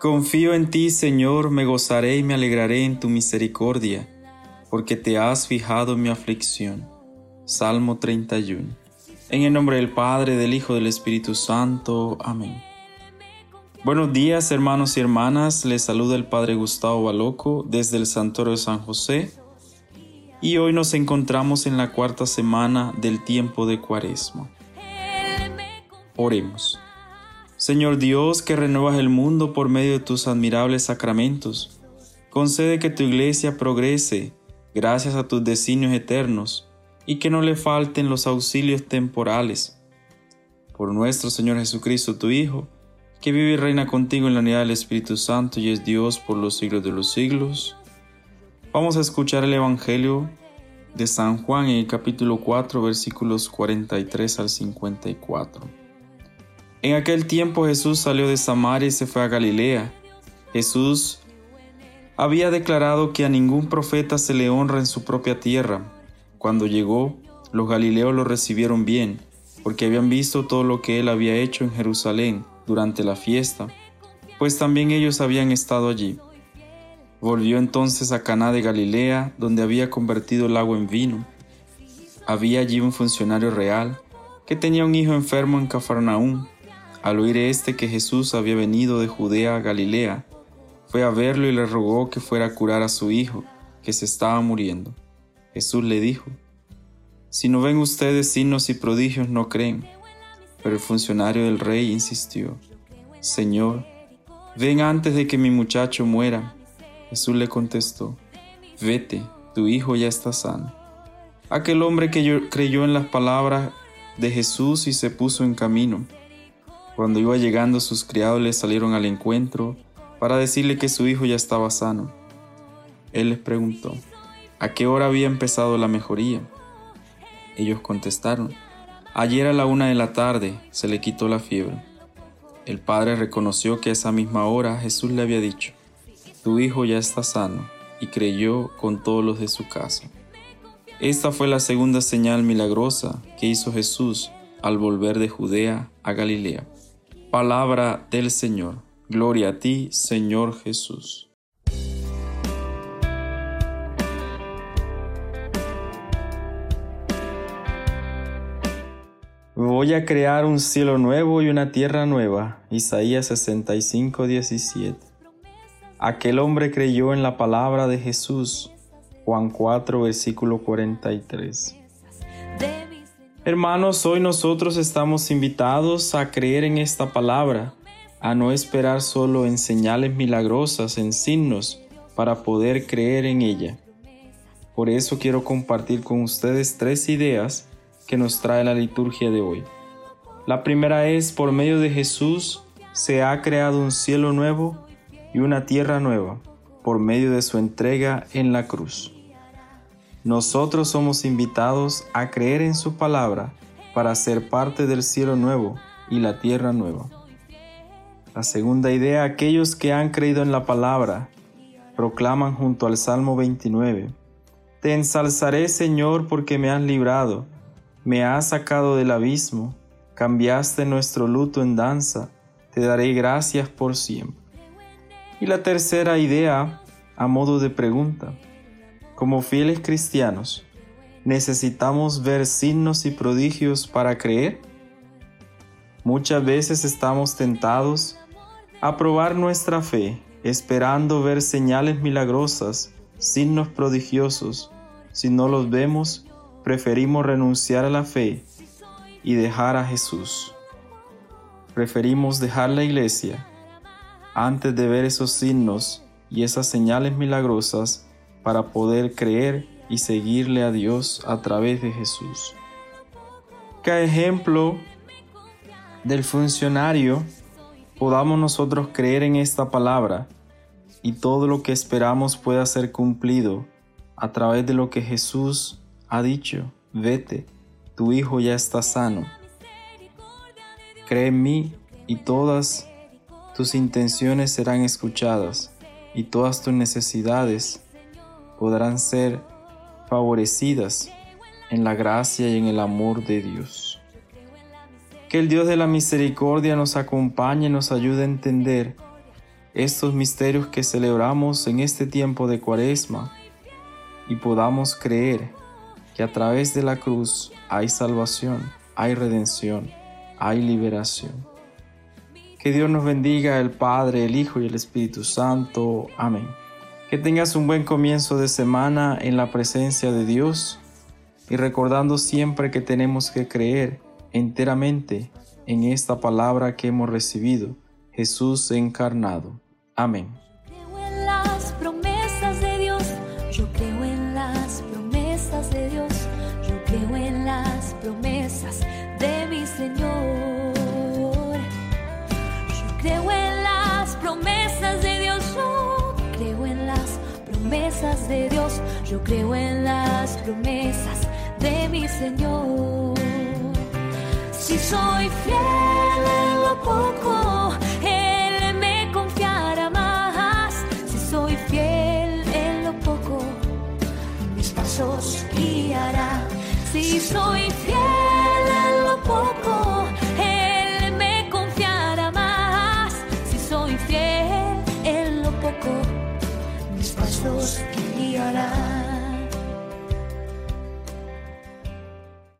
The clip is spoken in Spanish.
Confío en ti, Señor, me gozaré y me alegraré en tu misericordia, porque te has fijado en mi aflicción. Salmo 31. En el nombre del Padre, del Hijo, del Espíritu Santo. Amén. Buenos días, hermanos y hermanas. Les saluda el Padre Gustavo Baloco desde el Santuario de San José. Y hoy nos encontramos en la cuarta semana del tiempo de Cuaresma. Oremos. Señor Dios, que renuevas el mundo por medio de tus admirables sacramentos, concede que tu iglesia progrese gracias a tus designios eternos y que no le falten los auxilios temporales. Por nuestro Señor Jesucristo, tu Hijo, que vive y reina contigo en la unidad del Espíritu Santo y es Dios por los siglos de los siglos. Vamos a escuchar el Evangelio de San Juan en el capítulo 4 versículos 43 al 54. En aquel tiempo Jesús salió de Samaria y se fue a Galilea. Jesús había declarado que a ningún profeta se le honra en su propia tierra. Cuando llegó, los galileos lo recibieron bien, porque habían visto todo lo que él había hecho en Jerusalén durante la fiesta, pues también ellos habían estado allí. Volvió entonces a Caná de Galilea, donde había convertido el agua en vino. Había allí un funcionario real que tenía un hijo enfermo en Cafarnaúm al oír éste que Jesús había venido de Judea a Galilea, fue a verlo y le rogó que fuera a curar a su hijo, que se estaba muriendo. Jesús le dijo, Si no ven ustedes signos y prodigios, no creen. Pero el funcionario del rey insistió, Señor, ven antes de que mi muchacho muera. Jesús le contestó, Vete, tu hijo ya está sano. Aquel hombre que creyó en las palabras de Jesús y se puso en camino. Cuando iba llegando sus criados le salieron al encuentro para decirle que su hijo ya estaba sano. Él les preguntó, ¿a qué hora había empezado la mejoría? Ellos contestaron, ayer a la una de la tarde se le quitó la fiebre. El padre reconoció que a esa misma hora Jesús le había dicho, tu hijo ya está sano, y creyó con todos los de su casa. Esta fue la segunda señal milagrosa que hizo Jesús al volver de Judea a Galilea. Palabra del Señor. Gloria a ti, Señor Jesús. Voy a crear un cielo nuevo y una tierra nueva. Isaías 65, 17. Aquel hombre creyó en la palabra de Jesús. Juan 4, versículo 43. Hermanos, hoy nosotros estamos invitados a creer en esta palabra, a no esperar solo en señales milagrosas, en signos, para poder creer en ella. Por eso quiero compartir con ustedes tres ideas que nos trae la liturgia de hoy. La primera es, por medio de Jesús se ha creado un cielo nuevo y una tierra nueva, por medio de su entrega en la cruz. Nosotros somos invitados a creer en su palabra para ser parte del cielo nuevo y la tierra nueva. La segunda idea, aquellos que han creído en la palabra, proclaman junto al Salmo 29, Te ensalzaré Señor porque me has librado, me has sacado del abismo, cambiaste nuestro luto en danza, te daré gracias por siempre. Y la tercera idea, a modo de pregunta, como fieles cristianos, ¿necesitamos ver signos y prodigios para creer? Muchas veces estamos tentados a probar nuestra fe esperando ver señales milagrosas, signos prodigiosos. Si no los vemos, preferimos renunciar a la fe y dejar a Jesús. Preferimos dejar la iglesia antes de ver esos signos y esas señales milagrosas para poder creer y seguirle a Dios a través de Jesús. Que ejemplo del funcionario podamos nosotros creer en esta palabra y todo lo que esperamos pueda ser cumplido a través de lo que Jesús ha dicho. Vete, tu hijo ya está sano. Cree en mí y todas tus intenciones serán escuchadas y todas tus necesidades podrán ser favorecidas en la gracia y en el amor de Dios. Que el Dios de la misericordia nos acompañe y nos ayude a entender estos misterios que celebramos en este tiempo de cuaresma y podamos creer que a través de la cruz hay salvación, hay redención, hay liberación. Que Dios nos bendiga, el Padre, el Hijo y el Espíritu Santo. Amén. Que tengas un buen comienzo de semana en la presencia de Dios y recordando siempre que tenemos que creer enteramente en esta palabra que hemos recibido, Jesús encarnado. Amén. De Dios, yo creo en las promesas de mi Señor. Si soy fiel en lo poco,